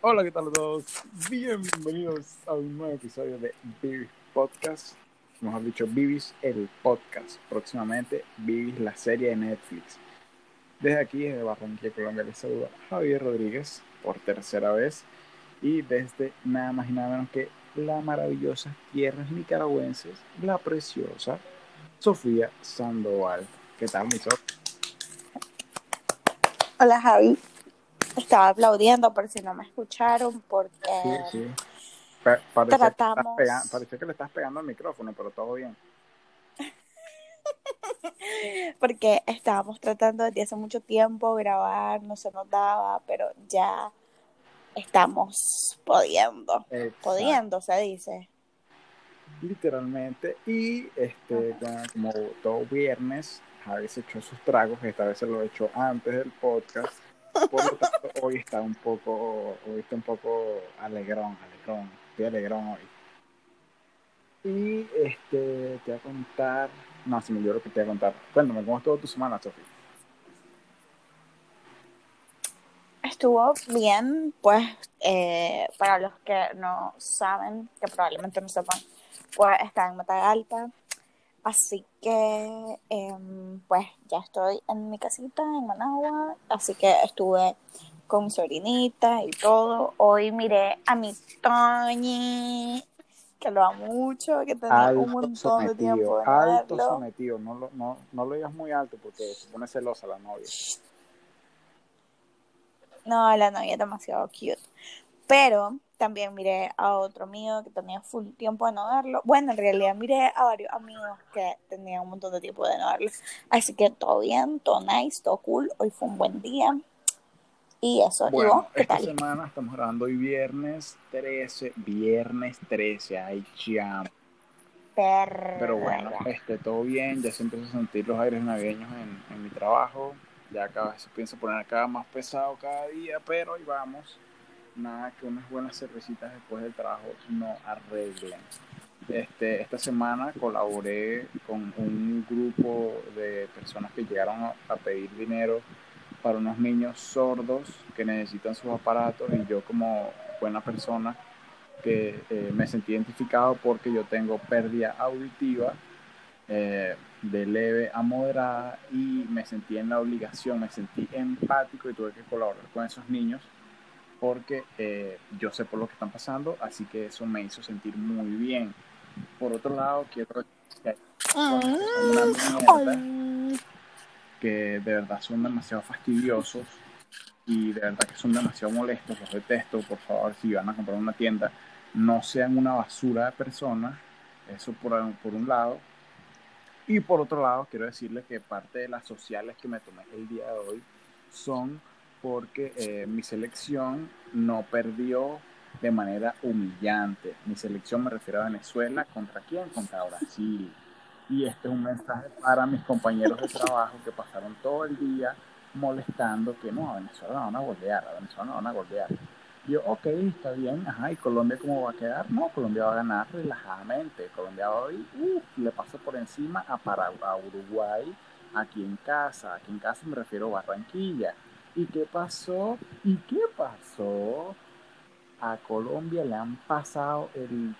Hola, ¿qué tal a todos? Bienvenidos a un nuevo episodio de Bibis Podcast. Mejor dicho, Bibis el podcast. Próximamente, Bibis la serie de Netflix. Desde aquí, desde Barranquilla, Colombia, les saluda Javier Rodríguez por tercera vez. Y desde nada más y nada menos que la maravillosa tierras nicaragüenses, la preciosa Sofía Sandoval. ¿Qué tal, mi Sof? Hola Javi, estaba aplaudiendo por si no me escucharon porque Sí, sí. Pa- parecía, que le estás Tratamos. parecía que le estás pegando al micrófono, pero todo bien. porque estábamos tratando desde hace mucho tiempo grabar, no se nos daba, pero ya estamos pudiendo, Exacto. pudiendo se dice. literalmente. Y este, como todo viernes, Javi se echó sus tragos, esta vez se lo echó antes del podcast. Por lo tanto, hoy está un poco, hoy está un poco alegrón, alegrón, estoy alegrón hoy. Y este, te voy a contar, no, se me olvidó lo que te voy a contar. Cuéntame, ¿cómo estuvo tu semana, Sofía? Estuvo bien, pues eh, para los que no saben, que probablemente no sepan, pues está en Matagalpa. Así que, em, pues ya estoy en mi casita en Managua. Así que estuve con mi sobrinita y todo. Hoy miré a mi Toñi, que lo amo mucho, que tenía un montón de tiempo de alto verlo. sometido, no lo, no, no lo digas muy alto porque se pone celosa la novia. No, la novia es demasiado cute. Pero también miré a otro amigo que tenía full tiempo de no verlo. Bueno, en realidad miré a varios amigos que tenían un montón de tiempo de no verlo. Así que todo bien, todo nice, todo cool. Hoy fue un buen día. Y eso, ¿y Bueno, vos? ¿Qué esta tal? semana estamos grabando hoy viernes 13, viernes 13, ay cham. Pero bueno, este, todo bien, ya se empieza a sentir los aires navideños en, en mi trabajo, ya cada vez se piensa poner acá más pesado cada día, pero ahí vamos. Nada que unas buenas cervecitas después del trabajo no arreglen. Este, esta semana colaboré con un grupo de personas que llegaron a, a pedir dinero para unos niños sordos que necesitan sus aparatos y yo como buena persona que eh, me sentí identificado porque yo tengo pérdida auditiva eh, de leve a moderada y me sentí en la obligación, me sentí empático y tuve que colaborar con esos niños porque eh, yo sé por lo que están pasando, así que eso me hizo sentir muy bien. Por otro lado, quiero que personas que de verdad son demasiado fastidiosos y de verdad que son demasiado molestos, los detesto, por favor, si van a comprar una tienda, no sean una basura de personas, eso por, por un lado. Y por otro lado, quiero decirles que parte de las sociales que me tomé el día de hoy son porque eh, mi selección no perdió de manera humillante. Mi selección me refiero a Venezuela. ¿Contra quién? Contra Brasil. Y este es un mensaje para mis compañeros de trabajo que pasaron todo el día molestando que no, a Venezuela no van a golear, a Venezuela no van a golear. Yo, ok, está bien, ajá, ¿y Colombia cómo va a quedar? No, Colombia va a ganar relajadamente. Colombia hoy uh, le pasa por encima a, a Uruguay aquí en casa. Aquí en casa me refiero a Barranquilla. ¿Y qué pasó? ¿Y qué pasó? A Colombia le han pasado el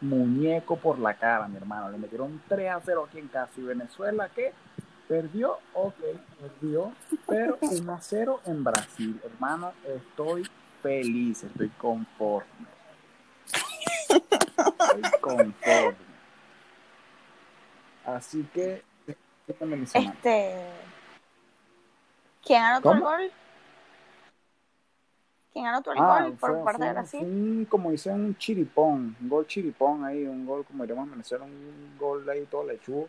muñeco por la cara, mi hermano. Le metieron 3 a 0 aquí en casa. ¿Y Venezuela qué? Perdió, ok, perdió, pero 1 a 0 en Brasil. Hermano, estoy feliz, estoy conforme. Estoy conforme. Así que. Este. ¿Quién anotó el gol? ¿Quién anotó el Ah, gol por fue, parte fue- de Brasil? un, como dice un chiripón, un gol chiripón ahí, un gol, como diríamos en Venezuela, un gol ahí todo lechugo,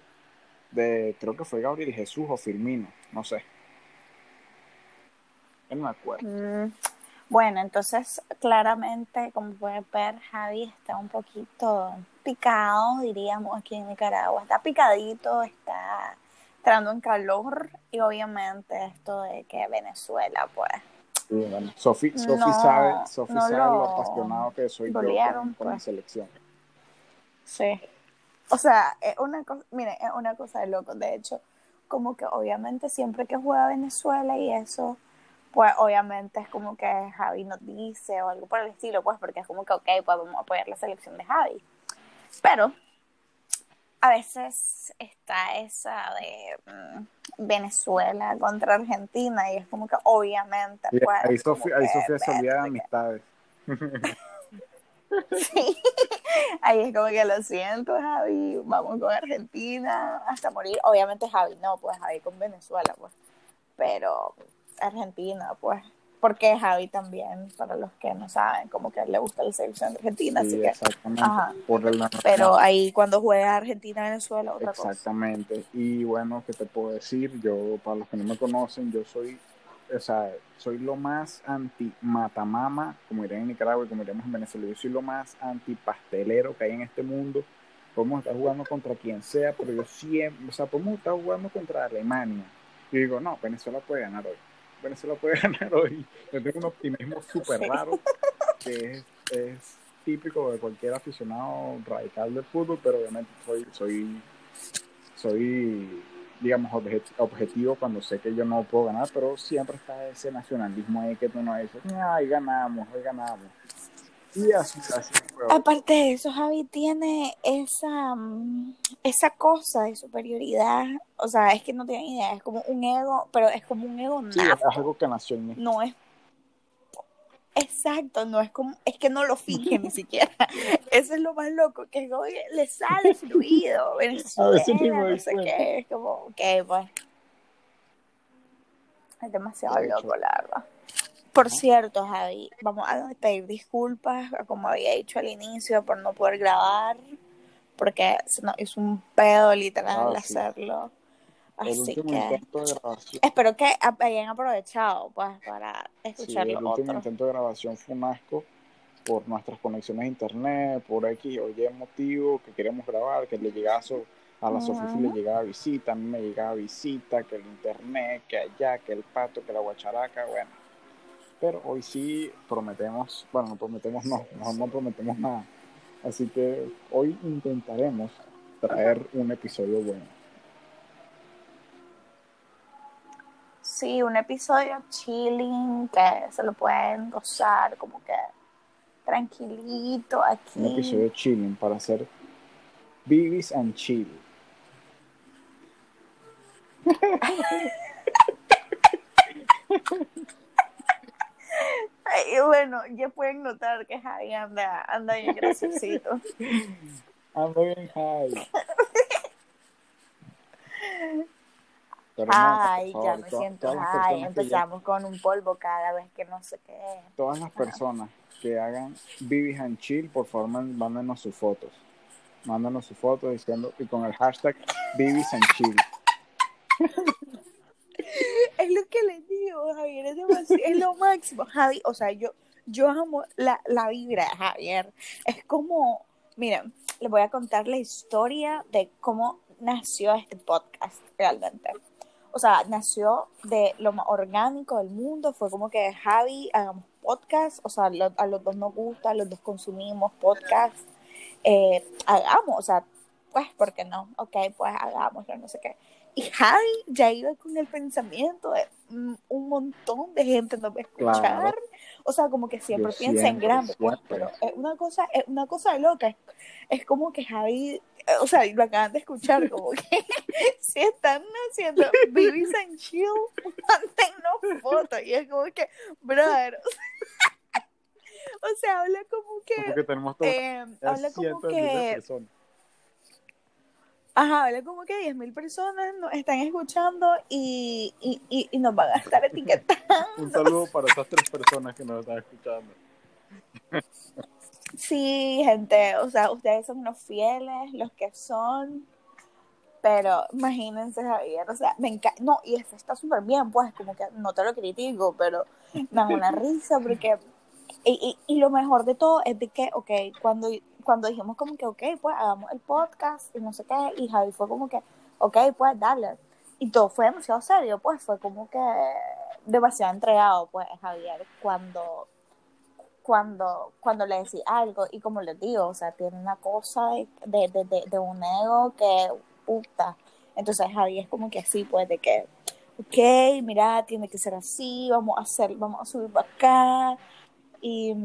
de, creo que fue Gabriel Jesús o Firmino, no sé. No me acuerdo. Mm, Bueno, entonces claramente, como pueden ver, Javi está un poquito picado, diríamos, aquí en Nicaragua. Está picadito, está entrando en calor y obviamente esto de que Venezuela, pues, Sí, bueno, Sofi, No, sabe, no sabe lo lo apasionado que soy yo golearon, con, con mi pues. selección. Sí. O sea, es una cosa, mire, es una cosa de loco. De hecho, como que obviamente siempre que juega Venezuela y eso, pues obviamente es como que Javi nos dice o algo por el estilo, pues porque es como que, ok, pues vamos a apoyar la selección de Javi. Pero a veces está esa de mm, Venezuela contra Argentina y es como que obviamente... Pues, ahí, Sofía, ahí Sofía se olvida de amistades. Sí, ahí es como que lo siento, Javi, vamos con Argentina hasta morir. Obviamente Javi no, pues Javi con Venezuela, pues. Pero Argentina, pues. Porque Javi también, para los que no saben, como que le gusta la selección de Argentina, así que. Exactamente. Pero ahí cuando juega Argentina-Venezuela, otra Exactamente. Y bueno, ¿qué te puedo decir? Yo, para los que no me conocen, yo soy o sea, soy lo más anti matamama, como iré en Nicaragua y como iremos en Venezuela, yo soy lo más anti pastelero que hay en este mundo. Podemos estar jugando contra quien sea, pero yo siempre, o sea, podemos estar jugando contra Alemania. Y digo, no, Venezuela puede ganar hoy. Venezuela puede ganar hoy. Yo tengo un optimismo súper raro, que es, es, típico de cualquier aficionado radical del fútbol, pero obviamente soy, soy, soy digamos, objetivo cuando sé que yo no puedo ganar, pero siempre está ese nacionalismo ahí que tú no dices, ay, ganamos, hoy ganamos. Y así, así Aparte de eso, Javi tiene esa, mm, esa cosa de superioridad, o sea, es que no tiene idea, es como un ego, pero es como un ego sí, es algo que nació en mí. No es Exacto, no es como, es que no lo finge ni siquiera. Eso es lo más loco, que le sale fluido. a veces no sé qué, es como, ok, pues. Es demasiado loco, la verdad. Por cierto, Javi, vamos a pedir disculpas, como había dicho al inicio, por no poder grabar, porque es un pedo literal ah, hacerlo. Así que espero que hayan aprovechado pues para escucharlo. el último intento de grabación fue un asco por nuestras conexiones a internet, por X o Y motivo que queríamos grabar, que le llegaba a la Sofía le llegaba visita, a mí me llegaba visita, que el internet, que allá, que el pato, que la guacharaca, bueno. Pero hoy sí prometemos, bueno, no prometemos no, no, no prometemos nada. Así que hoy intentaremos traer un episodio bueno. Sí, un episodio chilling que se lo pueden gozar como que tranquilito aquí. Un episodio chilling para hacer Bibis and Chill. Y bueno, ya pueden notar que Javi anda, anda bien graciosito. Ando bien high. Ay, ya me siento ay, empezamos con un polvo cada vez que no sé qué. Todas las personas que hagan Bibi and Chill, por favor, mándenos sus fotos. Mándanos sus fotos diciendo y con el hashtag Bibis and Chill. es lo que les digo, Javier, es, lo máximo. Javi, o sea, yo, yo amo la, la vibra de Javier. Es como, miren, les voy a contar la historia de cómo nació este podcast realmente o sea, nació de lo más orgánico del mundo, fue como que Javi, hagamos podcast, o sea, a los dos nos gusta, los dos consumimos podcast, eh, hagamos, o sea, pues, ¿por qué no? Ok, pues hagámoslo, no sé qué. Y Javi ya iba con el pensamiento de mm, un montón de gente nos va a escuchar. O sea, como que siempre piensa en grande, pues, pero es una cosa, es una cosa loca. Es, como que Javi, o sea, lo acaban de escuchar, como que si están haciendo Bibis and Chill, manténnos fotos. Y es como que, brother. o sea, habla como que. Porque tenemos todo, eh, habla como que. Ajá, habla como que 10.000 personas nos están escuchando y, y, y, nos van a estar etiquetando. Un saludo para esas tres personas que nos están escuchando. Sí, gente, o sea, ustedes son los fieles, los que son, pero imagínense, Javier, o sea, me encanta, no, y eso está súper bien, pues, como que no te lo critico, pero me da una risa porque, y, y, y, lo mejor de todo es de que, ok, cuando cuando dijimos como que, ok, pues hagamos el podcast y no sé qué, y Javi fue como que, ok, pues dale. Y todo fue demasiado serio, pues fue como que demasiado entregado, pues Javier, cuando, cuando, cuando le decís algo, y como les digo, o sea, tiene una cosa de, de, de, de un ego que, puta. Entonces Javi es como que así, pues, de que, ok, mira, tiene que ser así, vamos a hacer, vamos a subir para acá, y,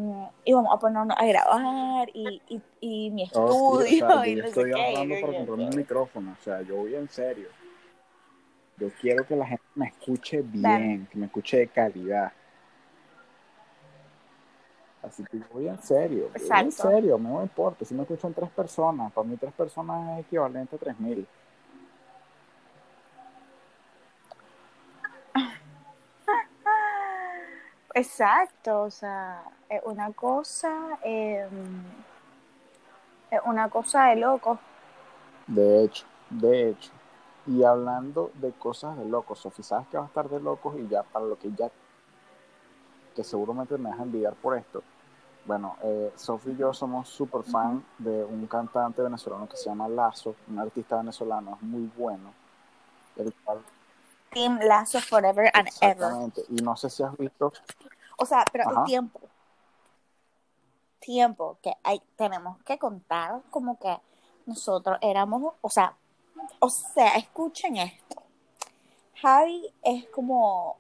y, vamos a ponernos a grabar y, y, y mi Oh, sí, estudio o sea, y yo no estoy sé qué. ahorrando y para comprarme un micrófono, o sea, yo voy en serio. Yo quiero que la gente me escuche bien, que me escuche de calidad. Así que yo voy en serio, voy en serio, no me importa. Si me escuchan tres personas, para mí tres personas es equivalente a tres mil. Exacto, o sea, es una cosa, eh, es una cosa de loco. De hecho, de hecho. Y hablando de cosas de locos, Sofi, ¿sabes que va a estar de locos? Y ya para lo que ya, que seguramente me dejan envidiar por esto. Bueno, eh, Sofi y yo somos súper fan de un cantante venezolano que se llama Lazo, un artista venezolano, es muy bueno. El cual, Team Lazo Forever and Ever. exactamente. Y no sé si has visto, O sea, pero Ajá. el tiempo. Tiempo que hay, tenemos que contar como que nosotros éramos, o sea, o sea, escuchen esto. Javi es como,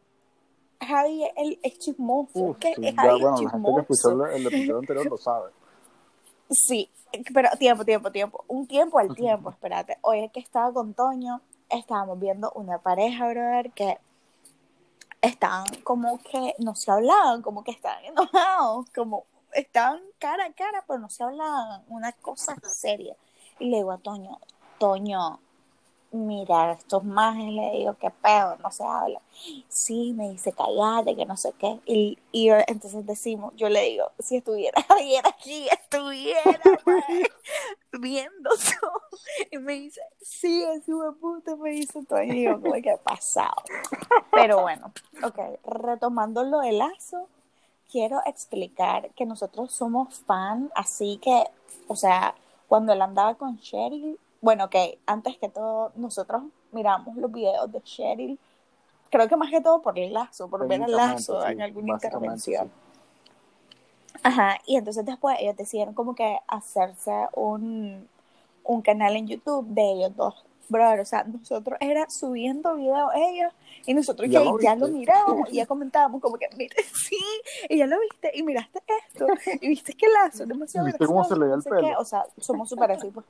Javi es, el, es chismoso, uf, que sí, Javi ya, es bueno, la gente que escuchó el, el episodio anterior lo sabe. Sí, pero tiempo, tiempo, tiempo. Un tiempo al tiempo, espérate. Hoy que estaba con Toño, estábamos viendo una pareja, brother, que estaban como que no se hablaban, como que estaban enojados, como estaban cara a cara, pero no se hablaban, una cosa seria. Y le digo a Toño, Toño, mira, estos majes, le digo, qué pedo, no se habla. Sí, me dice, cállate, que no sé qué. Y, yo- entonces decimos, yo le digo, si estuviera Javier aquí, estuviera mae, viendo todo. Y me dice, sí, es de puta, me dice Toño. Y yo, como que pasado. Pero bueno, ok, retomando lo de Lazo, quiero explicar que nosotros somos fan, así que, o sea, cuando él andaba con Cheryl, bueno, ok, antes que todo, nosotros miramos los videos de Cheryl, creo que más que todo por el Lazo, por ver al Técnicamente, Lazo sí, en alguna intervención. sí. Ajá, y entonces después ellos decidieron como que hacerse un, un canal en YouTube de ellos dos. Brother, o sea, nosotros era subiendo videos ellos y nosotros ¿Ya ya, lo ya lo mirábamos y ya comentábamos como que, mire, sí, y ya lo viste y miraste esto y viste que lazo demasiado ¿Viste cómo se le no el pelo? qué, o sea, somos súper así, pues.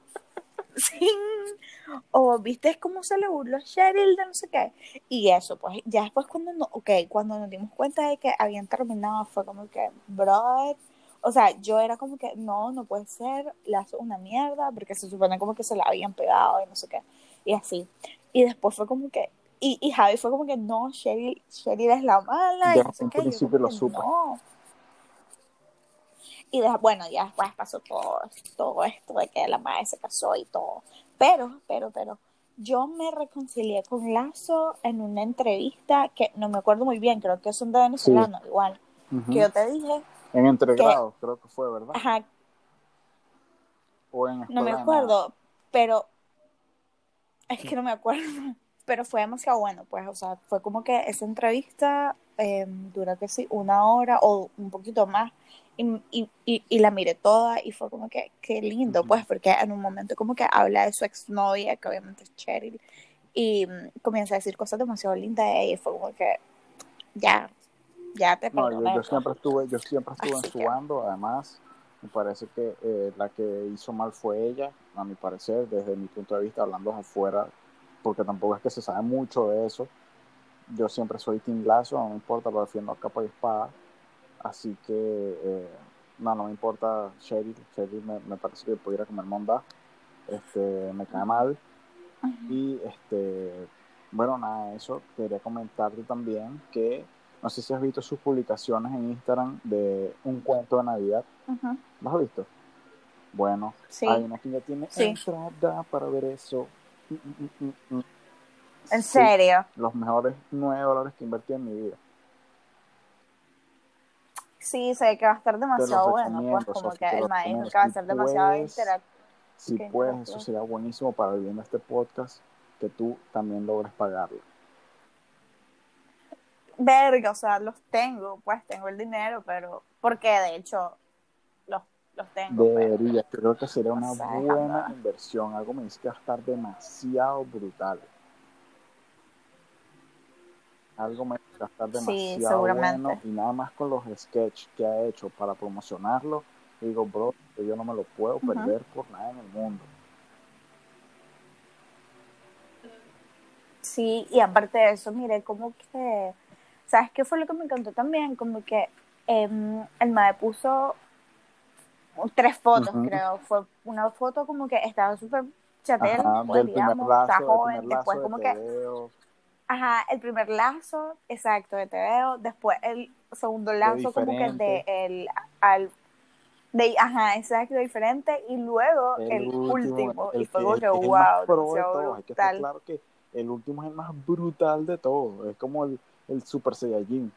Sí, o viste cómo se le burló a Cheryl de no sé qué, y eso, pues, ya después cuando, no, ok, cuando nos dimos cuenta de que habían terminado, fue como que, brother, o sea, yo era como que, no, no puede ser, Lazo es una mierda, porque se supone como que se la habían pegado y no sé qué, y así. Y después fue como que, y, y Javi fue como que, no, Cheryl, Cheryl es la mala, y no sé qué, yo lo supe. no. Y de- bueno, ya después pasó todo, todo esto de que la madre se casó y todo. Pero, pero, pero, yo me reconcilié con Lazo en una entrevista que no me acuerdo muy bien, creo que son de venezolanos, igual, que yo te dije, En entre que- grados, creo que fue, ¿verdad? ajá, O en no me acuerdo, pero es que no me acuerdo, pero fue demasiado bueno, pues, o sea, fue como que esa entrevista eh, duró que sí, una hora o un poquito más, y, y, y, y la miré toda y fue como que, qué lindo, pues, porque en un momento como que habla de su exnovia, que obviamente es Cheryl, y mm, comienza a decir cosas demasiado lindas de ella, y fue como que, ya, ya te No, yo, perdoné, yo pues. siempre estuve, yo siempre estuve Así en su que- bando, además, me parece que eh, la que hizo mal fue ella, a mi parecer, desde mi punto de vista, hablando afuera, porque tampoco es que se sabe mucho de eso. Yo siempre soy Team Lazo, no me importa, lo defiendo a capa y espada. Así que, eh, no, no me importa Cheryl, Cheryl me, me parece que pudiera comer monda, este, me cae mal. Y este, bueno, nada, eso quería comentarte también que no sé si has visto sus publicaciones en Instagram de un cuento de Navidad. ¿Lo has visto? Bueno, Sí, hay una que ya tiene Sí. entrada para ver eso. Mm, mm, mm, mm. en Sí, serio. los mejores 9 dólares que invertí en mi vida. Sí, sé que va a estar demasiado bueno, pues como que el recomiendo. que va a ser demasiado puedes, interactivo. Si puedes, eso sería buenísimo para viviendo este podcast, que tú también logres pagarlo. Verga, o sea, los tengo, pues tengo el dinero, pero porque de hecho los, los tengo. pero- Debería, creo que sería una buena inversión. Algo me dice que va a estar demasiado brutal. Algo me dice que va a estar Sí, demasiado seguramente. bueno. Y nada más con los sketches que ha hecho para promocionarlo, digo, bro, que yo no me lo puedo perder por nada en el mundo. Sí, y aparte de eso, mire, como que, ¿sabes qué fue lo que me encantó también? Como que em, el MAE puso tres fotos, creo. Fue una foto como que estaba súper chatel, Ajá, pues, digamos, está joven, después como que, ajá, el primer lazo, exacto, de TVO, después el segundo lazo como que de el, al, de, ajá, exacto, diferente, y luego el, el último, y el fue como que, wow, más pro de. Hay que estar claro que el último es el más brutal de todos. Es como el, el Super Saiyajin.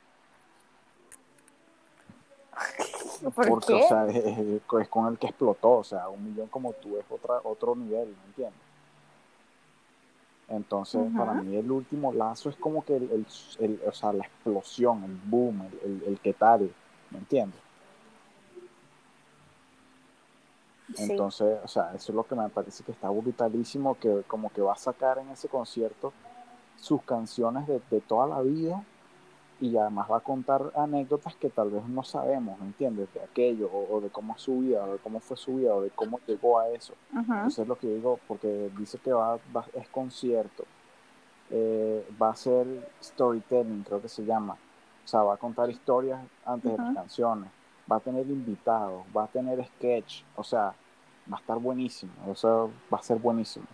¿Por Porque, qué? o sea, es con el que explotó. O sea, un millón como tú es otra, otro nivel, ¿me entiendes? Entonces, para mí el último lazo es como que el, el- el- o sea, la explosión, el boom, el, el, el que tal, ¿me entiendes? Sí. Entonces, o sea, eso es lo que me parece que está brutalísimo, que como que va a sacar en ese concierto sus canciones de, de toda la vida y además va a contar anécdotas que tal vez no sabemos, ¿me entiendes? De aquello, o, o de cómo es su vida, o de cómo fue su vida, o de cómo llegó a eso. Entonces es lo que digo, porque dice que va, va- es concierto, eh, va a ser storytelling, creo que se llama. O sea, va a contar historias antes de las canciones, va a tener invitados, va a tener sketch, o sea, va a estar buenísimo, o sea, va a ser buenísimo.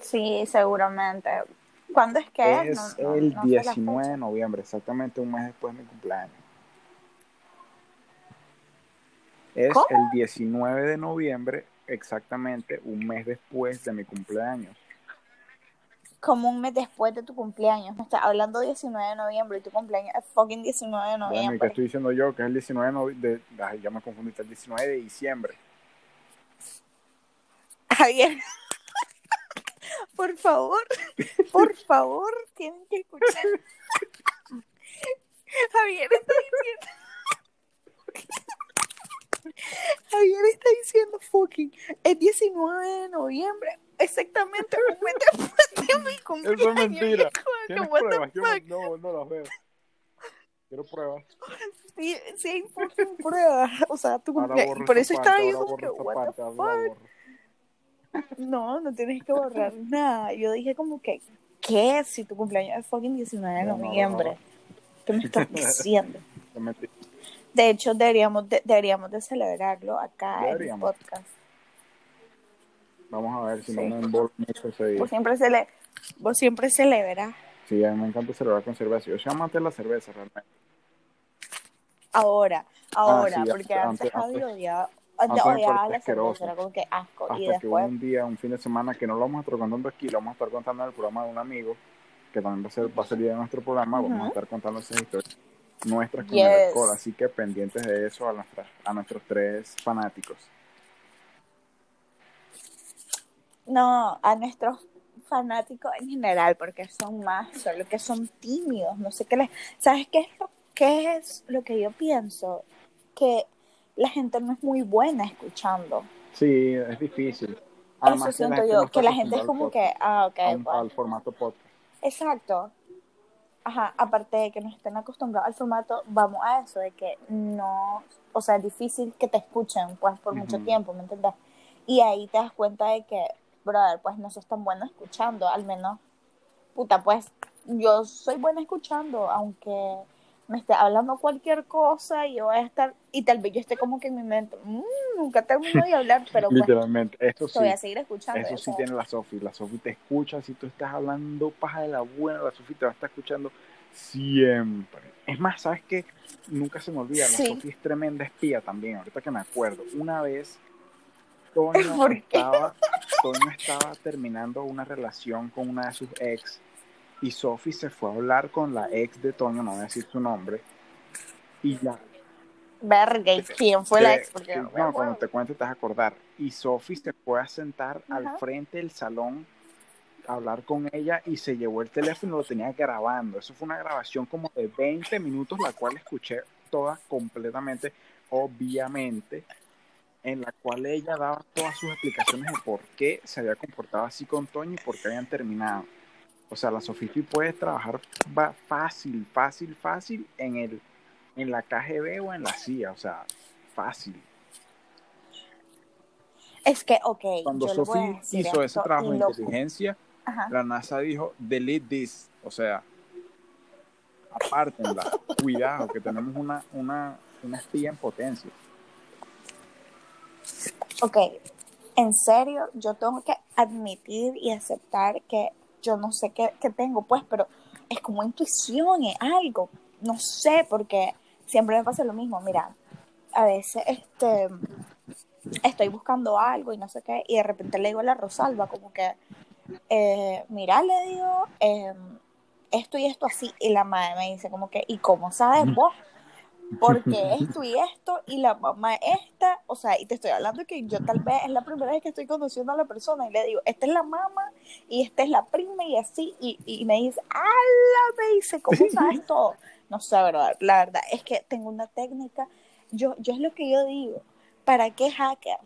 Sí, seguramente. ¿Cuándo es que Es No- no- el no la 19 fecha. de noviembre, exactamente un mes después de mi cumpleaños. Es ¿Cómo? el 19 de noviembre, exactamente un mes después de mi cumpleaños. Como un mes después de tu cumpleaños. Me estás hablando 19 de noviembre y tu cumpleaños es fucking 19 de Bueno, ¿y qué noviembre. estoy diciendo yo? Que es el 19 de noviembre. Ay, ya me confundí, el 19 de diciembre. Javier, por favor, por favor, tienen que escuchar. Javier está diciendo. Javier está diciendo fucking el 19 de noviembre, exactamente un mes después de mi cumpleaños. Eso es mentira. Es ¿Tienes pruebas? Yo no, no las veo. Quiero pruebas. Sí, sí hay pruebas. O sea, tu cumpleaños. Por eso estaba yo como que, what the fuck. No, no tienes que borrar nada. Yo dije como que, ¿qué? Si tu cumpleaños es fucking 19 de No, no, noviembre. no. ¿Qué me estás diciendo? De hecho, deberíamos de, deberíamos de celebrarlo acá en el podcast. Vamos a ver si Sí. no me envuelvo mucho ese día. Vos siempre, cele vos siempre celebras. Sí, a mí me encanta celebrar con cerveza. Yo soy amante de la cerveza realmente. Ahora, ahora, Ah, sí, porque antes- antes, Javi antes- odiaba, antes antes me odiaba la cerveza, era como que asco. Hasta y que hubo un día, un fin de semana, que no lo vamos a estar contando aquí, lo vamos a estar contando en el programa de un amigo, que también va a ser, va a salir de nuestro programa, vamos a estar contando esas historias nuestras con Yes. el alcohol, así que pendientes de eso a, nuestras, a nuestros tres fanáticos. no, a nuestros fanáticos en general, porque son más, solo que son tímidos, no sé qué les... ¿Sabes qué es lo, qué es lo que yo pienso? Que la gente no es muy buena escuchando. Sí, es difícil. Eso Además siento yo, no que la gente es como al que, ah, ok, podcast, a un- pues, al formato podcast. Exacto. Ajá, aparte de que no estén acostumbrados al formato, vamos a eso, de que no, o sea, es difícil que te escuchen, pues, por mucho tiempo, ¿me entiendes? Y ahí te das cuenta de que, brother, pues, no sos tan bueno escuchando, al menos, puta, pues, yo soy buena escuchando, aunque me esté hablando cualquier cosa y yo voy a estar, y tal vez yo esté como que en mi mente, "Mm, nunca termino de hablar, pero pues, Literalmente, te sí. voy a seguir escuchando. Eso sí tiene la Sofi. La Sofi te escucha. Si tú estás hablando paja de la buena, la Sofi te va a estar escuchando siempre. Es más, ¿sabes qué? Nunca se me olvida. La Sí. Sofi es tremenda espía también. Ahorita que me acuerdo. Una vez, Toño estaba, Toño estaba terminando una relación con una de sus ex. Y Sofi se fue a hablar con la ex de Toño, no voy a decir su nombre. Y la, Verga, ¿y quién fue la ex? Porque que- no me no, acuerdo. cuando te cuente te vas a acordar. Y Sophie se fue a sentar al frente del salón hablar con ella y se llevó el teléfono y lo tenía grabando. Eso fue una grabación como de 20 minutos, la cual escuché toda completamente, obviamente, en la cual ella daba todas sus explicaciones de por qué se había comportado así con Toño y por qué habían terminado. O sea, la Sofifi puede trabajar fácil, fácil, fácil en el en la KGB o en la CIA, o sea, fácil. Es que, ok. Cuando Sophie hizo ese trabajo de inteligencia, la NASA dijo, delete this, o sea, apártenla, cuidado, que tenemos una, una, una espía en potencia. Ok, en serio, yo tengo que admitir y aceptar que yo no sé qué, qué tengo, pues, pero es como intuición, es algo, no sé, porque siempre me pasa lo mismo, mira, a veces este estoy buscando algo y no sé qué, y de repente le digo a la Rosalba como que, eh, mira, le digo, em, esto y esto así, y la madre me dice como que, ¿y cómo sabes vos? Porque esto y esto, y la mamá esta, o sea, y te estoy hablando que yo tal vez es la primera vez que estoy conociendo a la persona, y le digo, esta es la mamá, y esta es la prima, y así, y, y me dice, ¡ala! Me dice, ¿cómo sabes todo? No sé, verdad, la verdad es que tengo una técnica, yo, yo es lo que yo digo, ¿para qué hacker?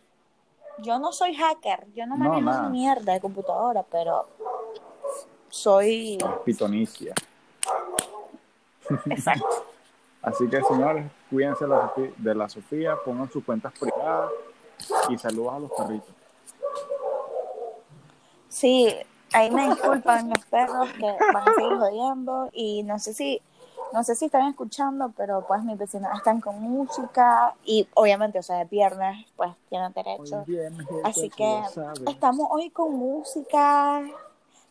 Yo no soy hacker, yo no manejo no, mierda de computadora, pero soy... Pitonicia. Exacto. Así que señores, cuídense de la Sofía, pongan sus cuentas privadas y saludos a los perritos. Sí, ahí me disculpan los perros que van a seguir jodiendo y no sé si no sé si están escuchando, pero pues mis vecinos están con música y obviamente, o sea, de viernes, pues tienen derecho. Así que estamos hoy con música,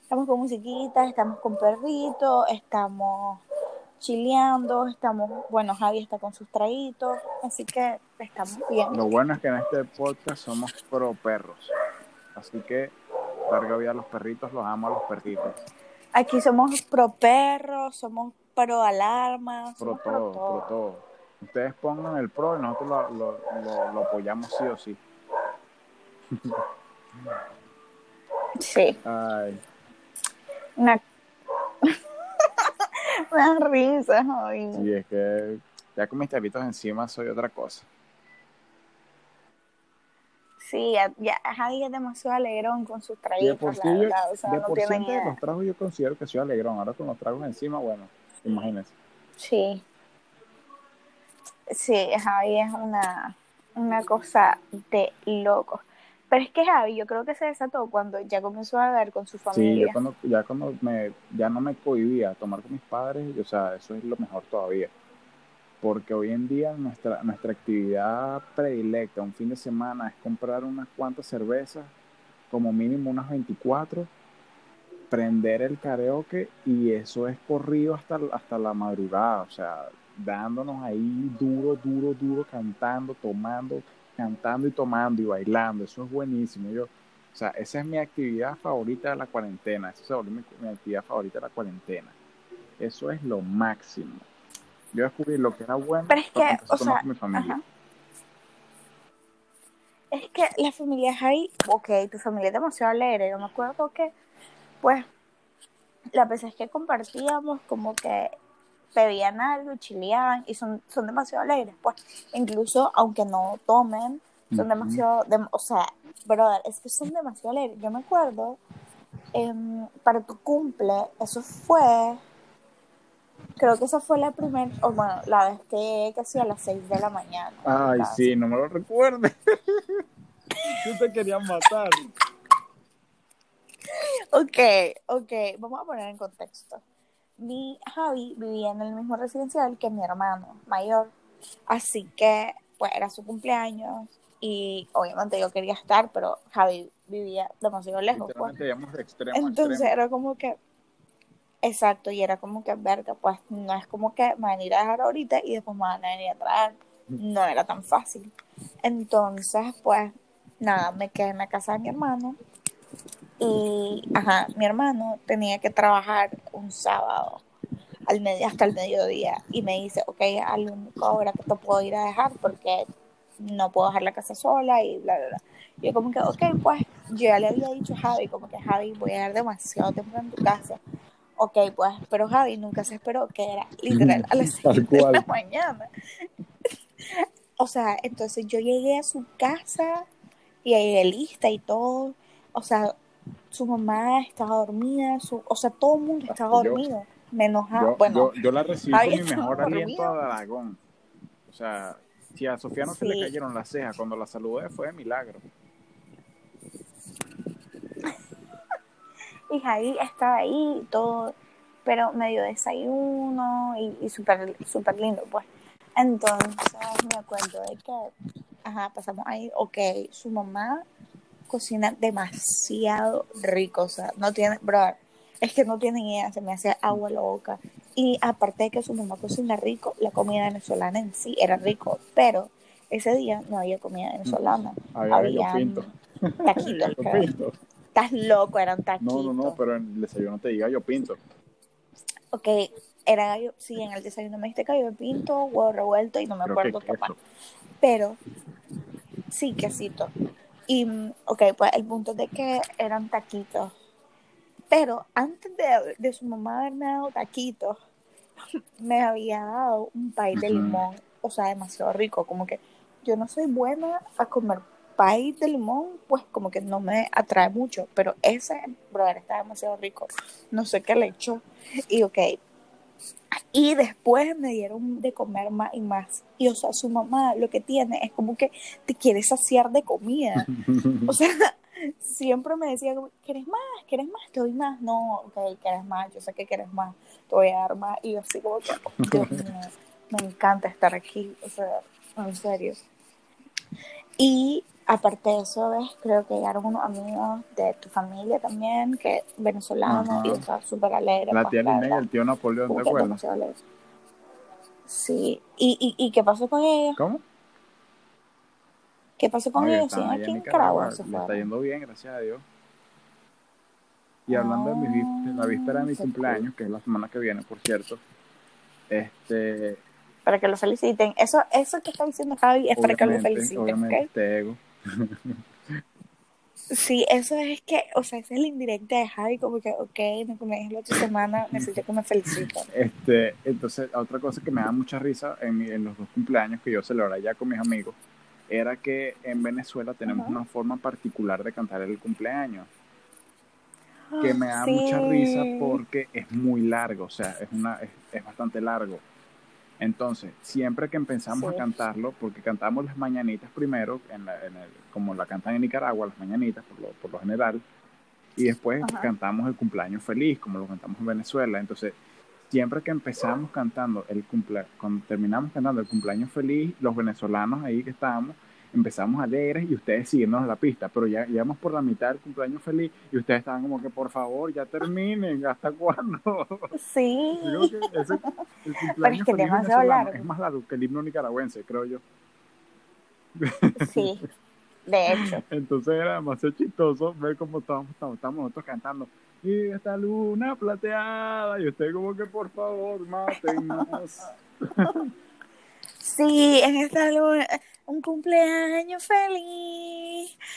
estamos con musiquita, estamos con perritos, estamos chileando, estamos, bueno, Javi está con sus traguitos, así que estamos bien. Lo bueno es que en este podcast somos pro perros, así que larga vida a los perritos, los amo a los perritos. Aquí somos pro perros, somos pro alarmas. Pro todo, pro todo, Ustedes pongan el pro y nosotros lo, lo, lo, apoyamos sí o sí. Sí. Ay. Una... Una risa, hoy. Sí, es que ya con mis tapitos encima soy otra cosa. Sí, ya, ya Javi es demasiado alegrón con sus traguitos, la verdad. O sea, de no por de los tragos yo considero que soy alegrón. Ahora con los tragos encima, bueno, imagínense. Sí. Sí, Javi es una, una cosa de loco. Pero es que Javi, yo creo que se desató cuando ya comenzó a ver con su familia. Sí, cuando, ya cuando me, ya no me cohibía tomar con mis padres, o sea, eso es lo mejor todavía. Porque hoy en día nuestra, nuestra actividad predilecta un fin de semana es comprar unas cuantas cervezas, como mínimo unas 24, prender el karaoke y eso es corrido hasta, hasta la madrugada, o sea, dándonos ahí duro, duro, duro, cantando, tomando, cantando y tomando y bailando, eso es buenísimo. Yo, o sea, esa es mi actividad favorita de la cuarentena, esa se volvió mi, actividad favorita de la cuarentena. Eso es lo máximo. Yo descubrí lo que era bueno Pero es que, o sea, con mi familia. Es que la familia es ahí, ok, tu familia es demasiado alegre. Yo me acuerdo que, pues, las veces que compartíamos, como que pedían algo, chileaban y son, son demasiado alegres, pues, incluso aunque no tomen, son demasiado, o sea, brother, es que son demasiado alegres. Yo me acuerdo, em, para tu cumple, eso fue, creo que esa fue la primera, o bueno, la vez que casi a las 6 de la mañana. Ay, sí, no me lo recuerdes. Yo te quería matar. Ok, ok, vamos a poner en contexto mi Javi vivía en el mismo residencial que mi hermano mayor. Así que, pues, era su cumpleaños y obviamente yo quería estar, pero Javi vivía demasiado lejos. Pues. De extremo Entonces era como que, exacto, y era como que, verga, pues no es como que me van a ir a dejar ahorita y después me van a venir a traer. No era tan fácil. Entonces, pues, nada, me quedé en la casa de mi hermano y, ajá, mi hermano tenía que trabajar un sábado al medio, hasta el mediodía. Y me dice, ok, al único hora que te puedo ir a dejar porque no puedo dejar la casa sola y bla, bla, bla. Yo como que, ok, pues yo ya le había dicho a Javi, como que Javi, voy a llegar demasiado temprano en tu casa. Ok, pues, pero Javi nunca se esperó que era literal a las 6 de la mañana. o sea, entonces yo llegué a su casa y llegué lista y todo. O sea, su mamá estaba dormida, su, o sea, todo el mundo estaba dormido. Me enojaba. Yo, bueno, yo, yo la recibí con mi mejor aliento a Aragón. O sea, si a Sofía no se le cayeron las cejas cuando la saludé, fue de milagro. Y Javi estaba ahí todo, pero medio desayuno y, y súper súper lindo, pues. Entonces me acuerdo de que, ajá, pasamos ahí, ok, su mamá cocina demasiado rico, o sea, no tiene, brother, es que no tienen idea, se me hace agua la boca. Y aparte de que su mamá cocina rico, la comida venezolana en sí era rico, pero ese día no había comida venezolana, Había había pinto. taquitos, pinto. Estás loco, eran taquitos. No, no, no, pero en el desayuno te diga yo pinto. Ok, era gallo, sí, en el desayuno me diste gallo pinto, huevo revuelto y no me Creo acuerdo qué más. Pero, sí, quesito. Y, ok, pues el punto es de que eran taquitos. Pero antes de, de su mamá haberme dado taquitos, me había dado un pay de limón, o sea, demasiado rico. Como que yo no soy buena a comer pay de limón, pues como que no me atrae mucho. Pero ese, brother, está demasiado rico. No sé qué le echó. Y ok. Y después me dieron de comer más y más. Y o sea, su mamá lo que tiene es como que te quiere saciar de comida. O sea, siempre me decía, ¿quieres más? ¿Quieres más? Te doy más. No, ok, ¿quieres más? Yo sé que quieres más. Te voy a dar más. Y yo así como que, Dios mío, me encanta estar aquí. O sea, en serio. Y aparte de eso, ¿ves? creo que llegaron unos amigos de tu familia también, que venezolanos, y estaba súper alegre. La pues, tía y el tío Napoleón, ¿te acuerdas? Sí. ¿Y, y, ¿Y qué pasó con ellos? ¿Cómo? ¿Qué pasó con ellos? están ¿Siguen allá aquí en Nicaragua? Nicaragua. ¿Se Me está yendo bien, gracias a Dios. Y hablando de, mi, de la víspera de mi Ah, cumpleaños, que es la semana que viene, por cierto, este, Para que lo feliciten. Eso, eso que está diciendo Javi es para que lo feliciten, obviamente ¿ok? este ego. Sí, eso es que, o sea, esa es la indirecta de Javi, como que, ok, mi cumpleaños es la otra semana, necesito que me feliciten. Este, entonces, otra cosa que me da mucha risa en, mi- en los dos cumpleaños que yo celebré ya con mis amigos, era que en Venezuela tenemos Ajá. una forma particular de cantar el cumpleaños, que me da Sí. mucha risa porque es muy largo, o sea, es, una, es, es bastante largo. Entonces, siempre que empezamos Sí. a cantarlo, porque cantamos las mañanitas primero, en la- en el- como la cantan en Nicaragua, las mañanitas por lo, por lo general, y después Ajá. cantamos el cumpleaños feliz, como lo cantamos en Venezuela. Entonces, siempre que empezamos cantando el cumple, cuando terminamos cantando el cumpleaños feliz, los venezolanos ahí que estábamos, empezamos alegres y ustedes siguiéndonos la pista, pero ya íbamos por la mitad del cumpleaños feliz y ustedes estaban como que por favor ya terminen, ¿hasta cuándo? Sí. Yo creo que ese, el cumpleaños que feliz demasiado largo. es más largo que el himno nicaragüense, creo yo. Sí, de hecho. Entonces era demasiado chistoso ver cómo estábamos, estábamos, estábamos nosotros cantando. Y esta luna plateada, y usted como que por favor, mátenos. Sí, en esta luna, un cumpleaños feliz.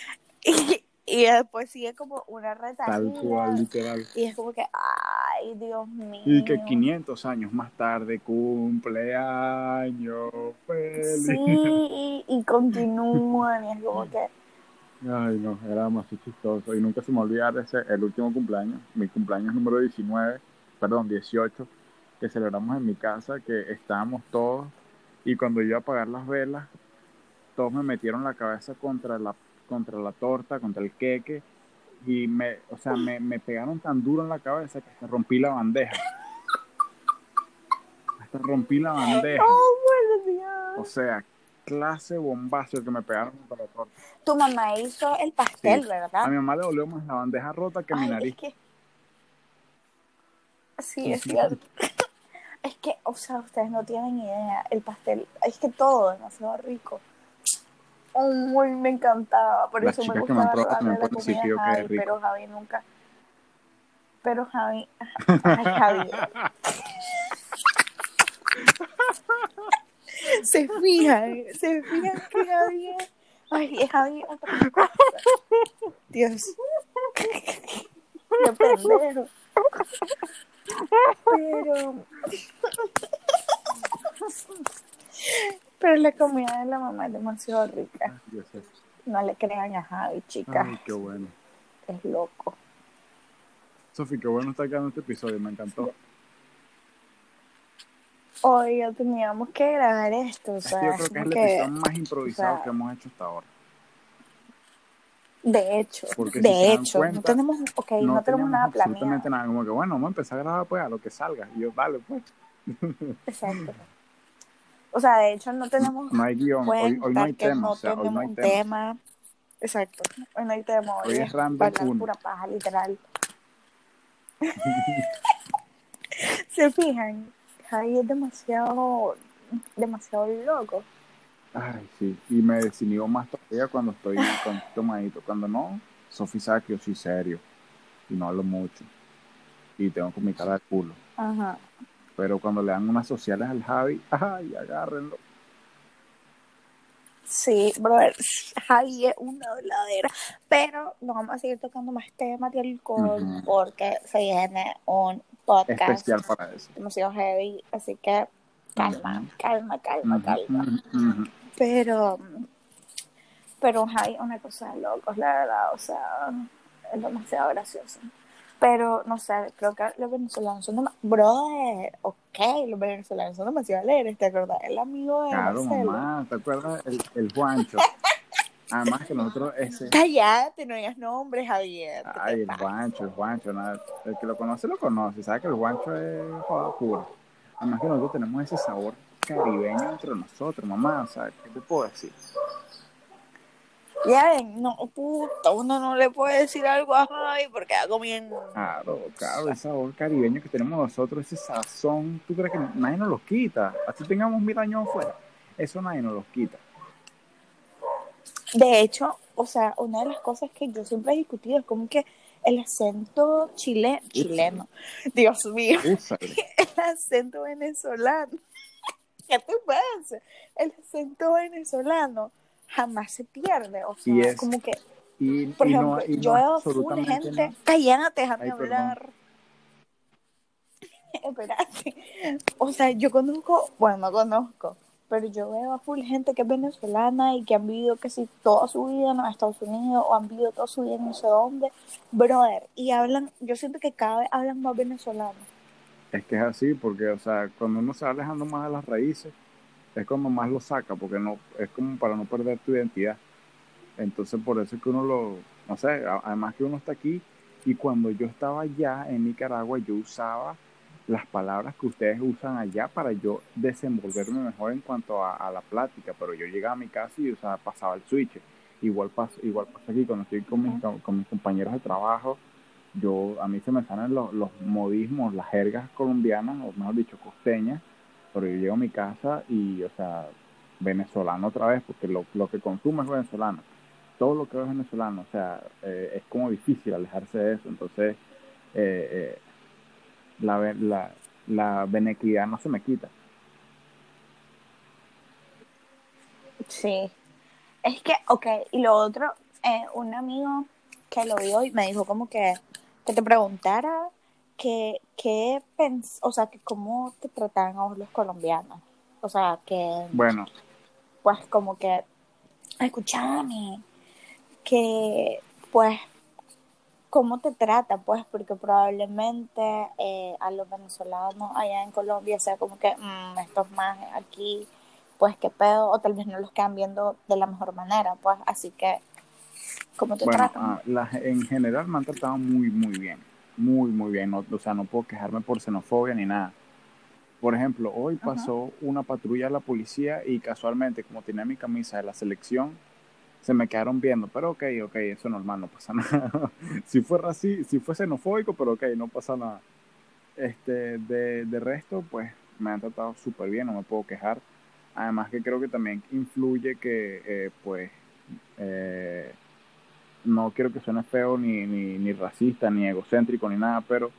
Y, y después sigue como una Tal retaíla. cual, literal. Y es como que, ay, Dios mío. Y que 500 años más tarde, cumpleaños feliz. Sí, y, y continúan. Y es como que, Ay, no, era demasiado chistoso. Y nunca se me olvida ese, el último cumpleaños, mi cumpleaños número 19, perdón, 18, que celebramos en mi casa, que estábamos todos. Y cuando yo iba a apagar las velas, todos me metieron la cabeza contra la, contra la torta, contra el queque. Y me, o sea, me, me pegaron tan duro en la cabeza que hasta rompí la bandeja. Hasta rompí la bandeja. oh, Dios. O sea, clase bombazo el que me pegaron contra la torta. Tu mamá hizo el pastel, Sí. ¿verdad? A mi mamá le dolió más la bandeja rota que mi nariz. Es que... Sí, es cierto. Es que, o sea, ustedes no tienen idea. El pastel, es que todo es demasiado rico. Uy, me encantaba. Por Las eso me que me gustaba la comida que Javi, rico. pero Javi nunca. Pero Javi. Ay, Javi. Se fijan, se fijan que Javier. Ay, otra cosa. Dios. Qué pendejo. Pero. Pero la comida de la mamá es demasiado rica. Yo sé. No le crean a Javi, chicas. Ay, qué bueno. Es loco. Sofi, qué bueno está quedando este episodio, me encantó. Hoy ya teníamos que grabar esto, o sea, yo creo que es el que- episodio más improvisado o sea, que hemos hecho hasta ahora. de hecho, Porque de hecho, no tenemos, ok, no, tenemos teníamos nada absolutamente planeado. nada. Como que bueno, vamos a empezar a grabar pues a lo que salga. Y yo, vale, pues. Exacto. O sea, de hecho no tenemos No hay guion, hoy, hoy no hay que tema. no o sea, hoy tenemos no hay un tema. tema. Exacto, hoy no hay tema, hoy, Hoy es es random uno. pura paja, literal. ¿Se fijan? Javi es demasiado, demasiado loco. Ay, sí. Y me desinhibo más todavía cuando estoy con tomadito. Cuando no, Sofi sabe que yo soy serio. Y no hablo mucho. Y tengo con mi cara de culo. Ajá. Pero cuando le dan unas sociales al Javi, ay, agárrenlo. Sí, brother, Javi es una habladera, pero no vamos a seguir tocando más temas de alcohol porque se viene un podcast Especial para eso. demasiado heavy, así que calma, calma, calma, calma. Pero, pero Javi es una cosa de locos, la verdad, o sea, es demasiado gracioso. Pero, no sé, creo que los venezolanos son demasiado... Brother, ok, los venezolanos son demasiado alegres, ¿te acuerdas? El amigo de Claro, Marcelo. mamá, ¿te acuerdas? El, el Juancho. Además que nosotros ese... Cállate, no digas nombres, Javier. ¿qué te Ay, el? Juancho, el Juancho, nada. El que lo conoce, lo conoce. Sabe que el Juancho es joda pura. Además que nosotros tenemos ese sabor caribeño entre nosotros, mamá. O sea, ¿qué te puedo decir? Ya ven, no, puta, uno no le puede decir algo a Javi porque hago bien. Claro, claro, el sabor caribeño que tenemos nosotros, ese sazón, ¿tú crees que nadie nos los quita? Así tengamos mil años afuera, eso nadie nos los quita. De hecho, o sea, una de las cosas que yo siempre he discutido es como que el acento chile, chileno, Dios mío, Úsale. el acento venezolano. ¿Qué te pasa? El acento venezolano jamás se pierde. O sea, es- como que, Y, por y ejemplo, no, y yo no veo full absolutamente gente. no. Cállate, déjame Ay, hablar. Espérate. O sea, yo conozco, bueno, no conozco, pero yo veo a full gente que es venezolana y que han vivido casi toda su vida en los Estados Unidos o han vivido toda su vida en no sé dónde, brother, y hablan, yo siento que cada vez hablan más venezolano. Es que es así, porque, o sea, cuando uno se va alejando más de las raíces, es cuando más lo saca, porque no es como para no perder tu identidad. Entonces, por eso es que uno lo, no sé, además que uno está aquí, y cuando yo estaba allá en Nicaragua, yo usaba las palabras que ustedes usan allá para yo desenvolverme mejor en cuanto a, a la plática, pero yo llegaba a mi casa y o sea, pasaba el switch. Igual pasa, igual pasa aquí cuando estoy con mis, con mis compañeros de trabajo, yo a mí se me salen los, los modismos, las jergas colombianas, o mejor dicho, costeñas, pero yo llego a mi casa y, o sea, venezolano otra vez, porque lo, lo que consumo es venezolano. Todo lo que es venezolano, o sea, eh, es como difícil alejarse de eso. Entonces, eh, eh, la, la, la benequidad no se me quita. Sí. Es que, ok, y lo otro, eh, un amigo que lo vio y me dijo como que, que te preguntara que, que pens o sea, que cómo te trataban a vos los colombianos. O sea, que, Bueno, pues como que, escúchame, que, pues, cómo te trata, pues, porque probablemente eh, a los venezolanos allá en Colombia sea como que "Mm, estos más aquí, pues qué pedo, o tal vez no los quedan viendo de la mejor manera, pues, así que, ¿cómo te bueno tratan? ah, la- en general me han tratado muy, muy bien. Muy, muy bien. No, o sea, no puedo quejarme por xenofobia ni nada. Por ejemplo, hoy Ajá. pasó una patrulla de la policía y casualmente, como tenía mi camisa de la selección, se me quedaron viendo. Pero ok, ok, eso es normal, no pasa nada. si fuera así, si fue xenofóbico, pero ok, no pasa nada. Este, de, de resto, pues me han tratado súper bien, no me puedo quejar. Además que creo que también influye que, eh, pues, eh, no quiero que suene feo ni, ni, ni racista, ni egocéntrico, ni nada, pero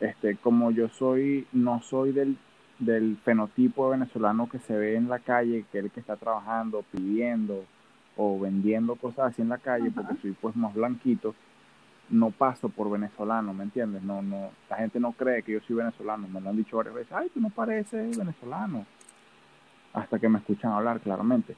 este, como yo soy, no soy del del fenotipo venezolano que se ve en la calle, que es el que está trabajando, pidiendo o vendiendo cosas así en la calle, porque soy pues más blanquito, no paso por venezolano, ¿me entiendes? No, no, la gente no cree que yo soy venezolano, me lo han dicho varias veces, ay, tú no pareces venezolano, hasta que me escuchan hablar claramente,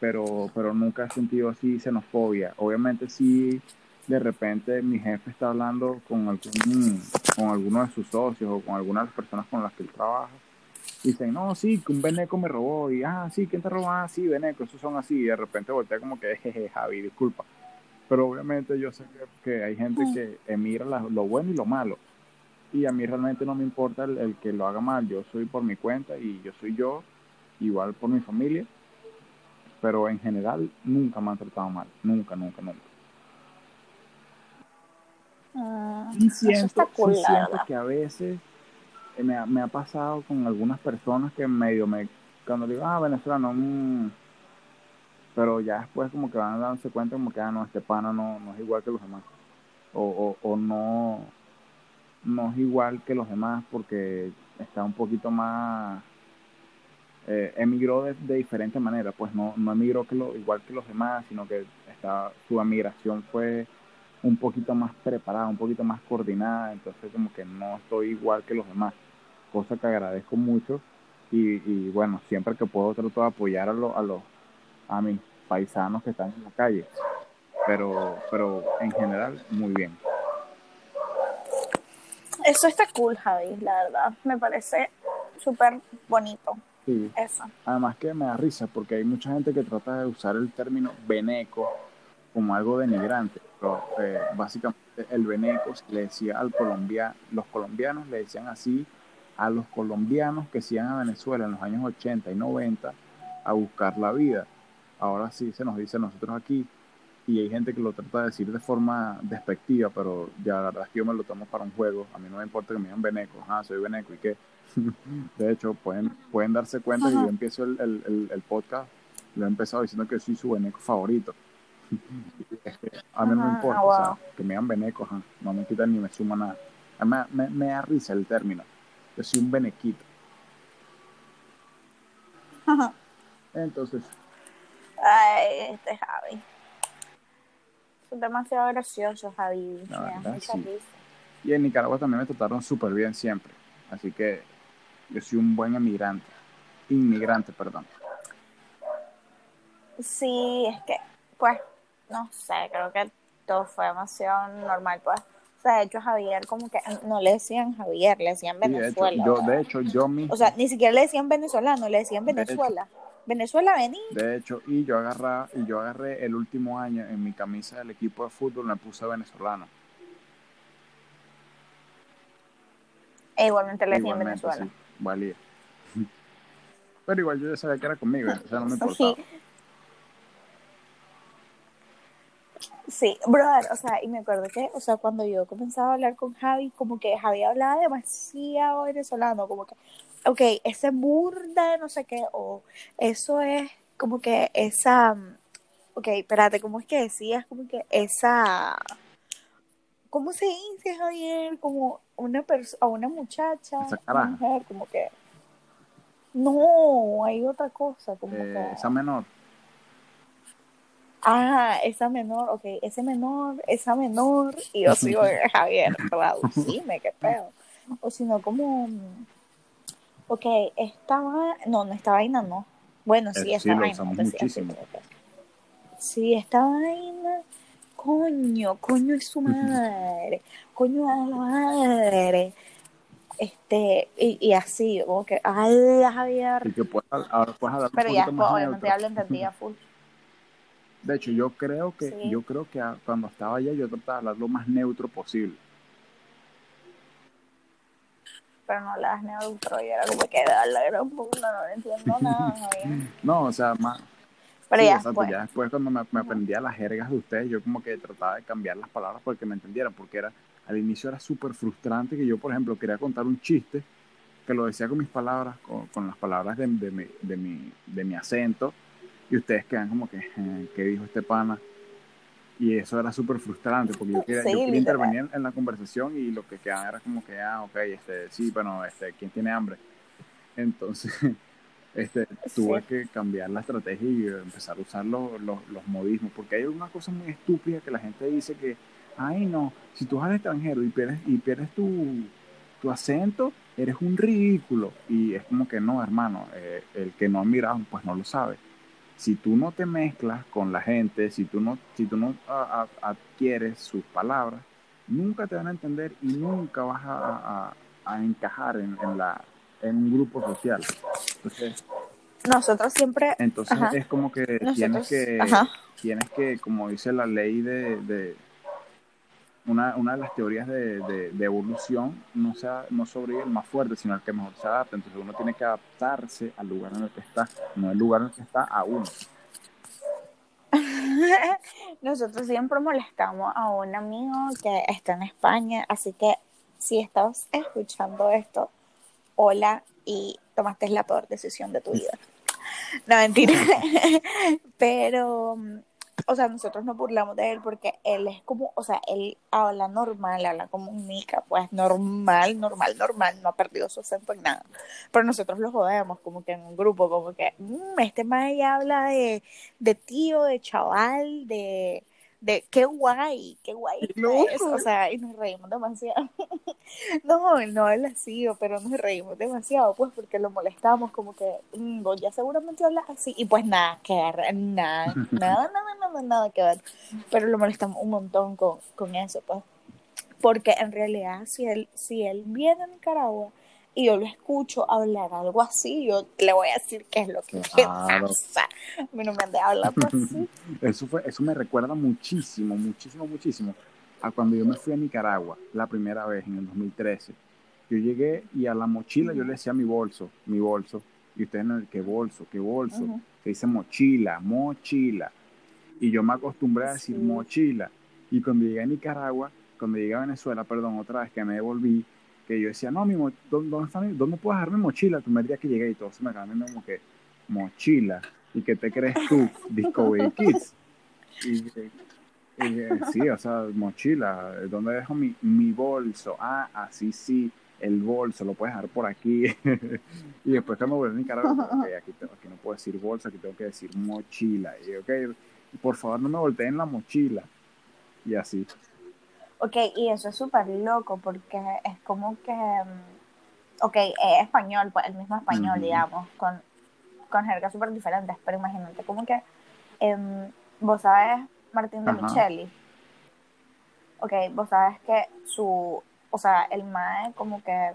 pero, pero nunca he sentido así xenofobia, obviamente sí, de repente mi jefe está hablando con algún, con alguno de sus socios o con algunas de las personas con las que él trabaja, y dicen, no, sí, que un veneco me robó, y ah, sí, ¿quién te robó? Ah, sí, veneco, esos son así, y de repente voltea como que, jeje, Javi, disculpa pero obviamente yo sé que, hay gente mm. que emira lo bueno y lo malo. Y a mí realmente no me importa el, que lo haga mal. Yo soy por mi cuenta y yo soy yo, igual por mi familia. Pero en general nunca me han tratado mal. Nunca, nunca, nunca. Ah, y siento, siento que a veces eh, me ha, me ha pasado con algunas personas que medio me... Cuando digo, ah, venezolano, mmm, pero ya después como que van a darse cuenta como que, ah, no, este pana no, no es igual que los demás. O, o, no, no es igual que los demás porque está un poquito más... Eh, emigró de, de, diferente manera, pues no, no emigró que lo, igual que los demás, sino que está, su emigración fue un poquito más preparada, un poquito más coordinada, entonces como que no estoy igual que los demás, cosa que agradezco mucho y, y bueno, siempre que puedo trato de apoyar a, a los a mis paisanos que están en la calle. Pero, pero en general, muy bien. Eso está cool, Javi, la verdad. Me parece súper bonito. Sí. Eso. Además que me da risa porque hay mucha gente que trata de usar el término veneco como algo denigrante. Pero eh, básicamente el veneco se le decía al colombiano, los colombianos le decían así a los colombianos que se iban a Venezuela en los años 80 y 90 a buscar la vida ahora sí se nos dice a nosotros aquí y hay gente que lo trata de decir de forma despectiva, pero ya la verdad es que yo me lo tomo para un juego, a mí no me importa que me digan Beneco, ah, soy Beneco y qué. de hecho, pueden, pueden darse cuenta que yo empiezo el, el, el, podcast, lo he empezado diciendo que soy su Beneco favorito. a mí no me importa, o sea, que me digan Beneco, no me quitan ni me suma nada. Me, me, me da risa el término, yo soy un Benequito. Entonces, Ay, este Javi. Son demasiado graciosos, Javi. Y en Nicaragua también me trataron súper bien siempre. Así que yo soy un buen emigrante. Inmigrante, perdón. Sí, es que, pues, no sé, creo que todo fue demasiado normal, pues. O sea, de hecho, Javier, como que no le decían Javier, le decían Venezuela. de, hecho, yo, de hecho, yo mismo. O sea, ni siquiera le decían venezolano, le decían Venezuela. Venezuela vení. De hecho, y yo agarré, y yo agarré el último año en mi camisa del equipo de fútbol, me puse venezolano. E igualmente le decía Venezuela. Sí, valía. Pero igual yo ya sabía que era conmigo, entonces no me importaba. Sí. Sí, brother, o sea, y me acuerdo que, o sea, cuando yo comenzaba a hablar con Javi, como que Javi hablaba demasiado venezolano, como que, ok, ese burda de no sé qué, o eso es como que esa, ok, espérate, ¿cómo es que decías? Como que esa, ¿cómo se dice, Javier? Como una persona, a una muchacha, una mujer, como que, no, hay otra cosa, como eh, que... Esa menor. Ah, esa menor, ok, ese menor, esa menor, y yo sigo, Javier, traducime, qué pedo. O si no, como mm, Ok, esta no, no, esta vaina no. Bueno, sí, esta vaina. muchísimo. Sí, esta vaina, coño, coño es su madre, coño es la madre. Este, y, y así, como que, ay, Javier. Y que puedes, ahora puedes hablar Pero ya, obviamente hablo entendía full. De hecho, yo creo que, yo creo que cuando estaba allá yo trataba de hablar lo más neutro posible pero no las neutro y era como que la gran puta, no entiendo nada. no, o sea, más... Pero ya, después. ya después cuando me, me, aprendía las jergas de ustedes, yo como que trataba de cambiar las palabras porque me entendieran, porque era al inicio era súper frustrante que yo, por ejemplo, quería contar un chiste que lo decía con mis palabras, con, con las palabras de, de, mi, de, mi, de mi acento, y ustedes quedan como que, eh, ¿qué dijo este pana? Y eso era súper frustrante porque yo quería, yo quería intervenir en, la conversación y lo que quedaba era como que, ah, ok, este, sí, bueno, este, ¿quién tiene hambre? Entonces, este, tuve que cambiar la estrategia y empezar a usar los, los, los, modismos, porque hay una cosa muy estúpida que la gente dice que, ay no, si tú eres extranjero y pierdes, y pierdes tu, tu acento, eres un ridículo. Y es como que no, hermano, eh, el que no ha mirado, pues no lo sabe. Si tú no te mezclas con la gente, si tú no, si tú no adquieres sus palabras, nunca te van a entender y nunca vas a, a encajar en, en, la, en un grupo social. Entonces, nosotros siempre... Entonces es como que tienes que, tienes que, como dice la ley de, de una, una, de las teorías de, de, evolución, no, sea, no sobrevive el más fuerte, sino el que mejor se adapta. Entonces uno tiene que adaptarse al lugar en el que está, no el lugar en el que está a uno. Nosotros siempre molestamos a un amigo que está en España, así que si estás escuchando esto, hola y tomaste la peor decisión de tu vida. No, mentira. Pero, o sea, nosotros nos burlamos de él porque él es como, o sea, él habla normal, habla como un mica, pues normal, normal, normal, no ha perdido su acento en nada. Pero nosotros lo jodemos como que en un grupo, como que, mmm, este más habla de, de tío, de chaval, de de qué guay, qué guay es. O sea, y nos reímos demasiado. no, no él así, pero nos reímos demasiado, pues, porque lo molestamos, como que, mmm, ya seguramente hablas así, y pues nada que nada, nada, nada, nada, nada que ver. Pero lo molestamos un montón con, con eso, pues. Porque en realidad, si él, si él viene a Nicaragua, y yo lo escucho hablar algo así, yo le voy a decir qué es lo que pasa. A mí no me han de hablar así. Eso, fue, eso me recuerda muchísimo, muchísimo, muchísimo a cuando yo me fui a Nicaragua la primera vez en el 2013. Yo llegué y a la mochila yo le decía mi bolso, mi bolso. Y ustedes ¿qué bolso? ¿Qué bolso? Se dice mochila, mochila. Y yo me acostumbré a decir mochila. Y cuando llegué a Nicaragua, cuando llegué a Venezuela, perdón, otra vez que me devolví, que yo decía, no, mi ¿dónde, está ¿dónde puedo dejar mi mochila? Tú me dirías que llegué y todo se me quedaba como que, mochila. ¿Y qué te crees tú? Discovery Kids. Y, sí, o sea, mochila. ¿Dónde dejo mi, mi bolso? Ah, así sí, el bolso, lo puedes dejar por aquí. y después me volví a Nicaragua, ok, aquí, aquí no puedo decir bolsa, aquí tengo que decir mochila. Y ok, por favor no me volteen la mochila. Y así. Ok, y eso es súper loco porque es como que, mm, ok, es español, pues el mismo español, digamos, con, con jergas súper diferentes, pero imagínate como que, em, vos sabes, Martín de Micheli, ok, vos sabes que su, o sea, el mae como que,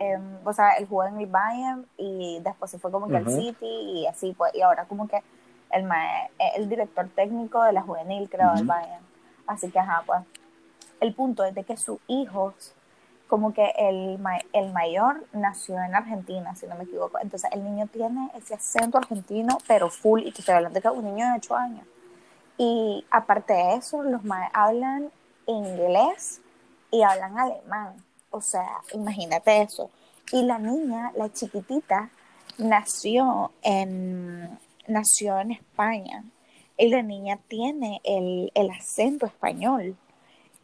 um, vos sabes, él jugó en el Bayern y después se fue como que al City y así, pues, y ahora como que el mae es el director técnico de la juvenil, creo, del Bayern. Así que, ajá, pues el punto es de que sus hijos, como que el, el mayor nació en Argentina, si no me equivoco. Entonces el niño tiene ese acento argentino, pero full, y te estoy hablando de que es un niño de 8 años. Y aparte de eso, los hablan inglés y hablan alemán. O sea, imagínate eso. Y la niña, la chiquitita, nació en, nació en España. Y la niña tiene el, el acento español.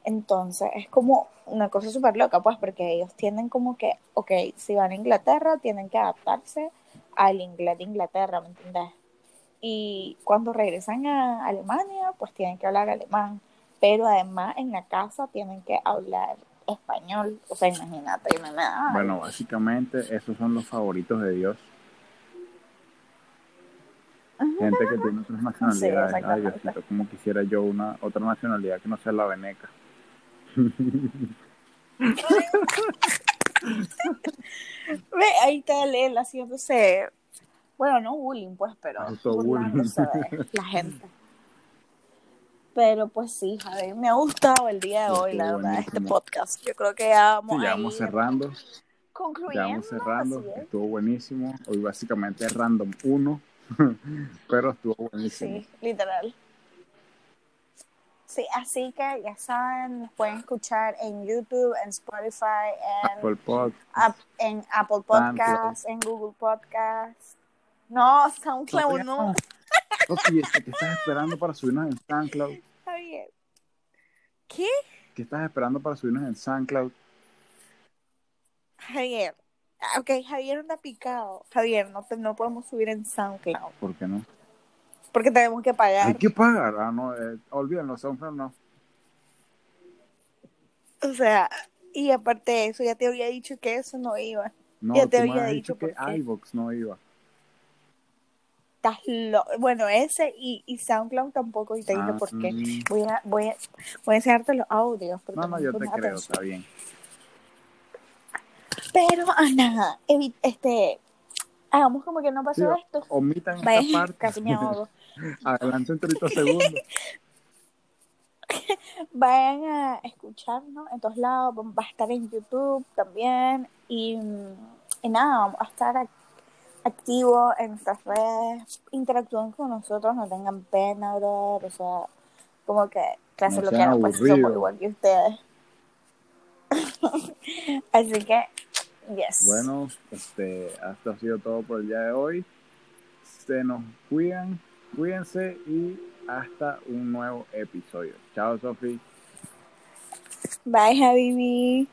Entonces es como una cosa súper loca, pues, porque ellos tienen como que, ok, si van a Inglaterra, tienen que adaptarse al inglés de Inglaterra, ¿me entiendes? Y cuando regresan a Alemania, pues tienen que hablar alemán, pero además en la casa tienen que hablar español, o sea, imagínate. Bueno, básicamente esos son los favoritos de Dios. Gente que tiene otras nacionalidades. Ay, Diosito, como quisiera yo una otra nacionalidad que no sea la veneca. Ve, ahí está él haciéndose, bueno, no bullying, pues, pero la gente. Pero pues sí, Javi, me ha gustado el día de hoy, la verdad, este podcast. Yo creo que ya vamos, ya vamos cerrando. Concluyendo. Ya vamos cerrando. Estuvo buenísimo. Hoy básicamente es random 1, pero estuvo buenísimo. Sí, literal. Sí, así que ya saben, nos pueden escuchar en YouTube, en Spotify, en Apple, en Apple Podcasts, en Google Podcasts. No, SoundCloud no. ¿qué estás esperando para subirnos en SoundCloud? Está bien. ¿Qué? ¿Qué estás esperando para subirnos en SoundCloud? Javier, Ok, Javier anda picado. Javier, no, te- no podemos subir en SoundCloud ¿Por qué no? Porque tenemos que Hay pagar. que pagar. Ah, no, eh, olvídenlo, SoundCloud no. O sea, y aparte de eso, ya te había dicho que eso no iba. No, Ya te había dicho dicho que iVoox no iba. Estás lo... Bueno, ese y, y SoundCloud tampoco, y te dije Ah, por qué. mm. Voy a, voy a, voy a enseñarte los audios. No, no, yo te creo, atención. está bien. Pero, ah, nada, este, hagamos como que no pasó Sí, esto. Omitan Vaya, esta parte. casi me ahogo. Adelanten 30 segundos. Vayan a escucharnos en todos lados, va a estar en YouTube también y, mm, y nada, vamos a estar ac- activos en nuestras redes, interactúen con nosotros, no tengan pena, brother, o sea, como que clase No lo que hagan, pues somos igual que ustedes. Así que, yes. Bueno, este, esto ha sido todo por el día de hoy. Se nos cuidan, cuídense y hasta un nuevo episodio. Chao, Sofi. Bye, Habibi.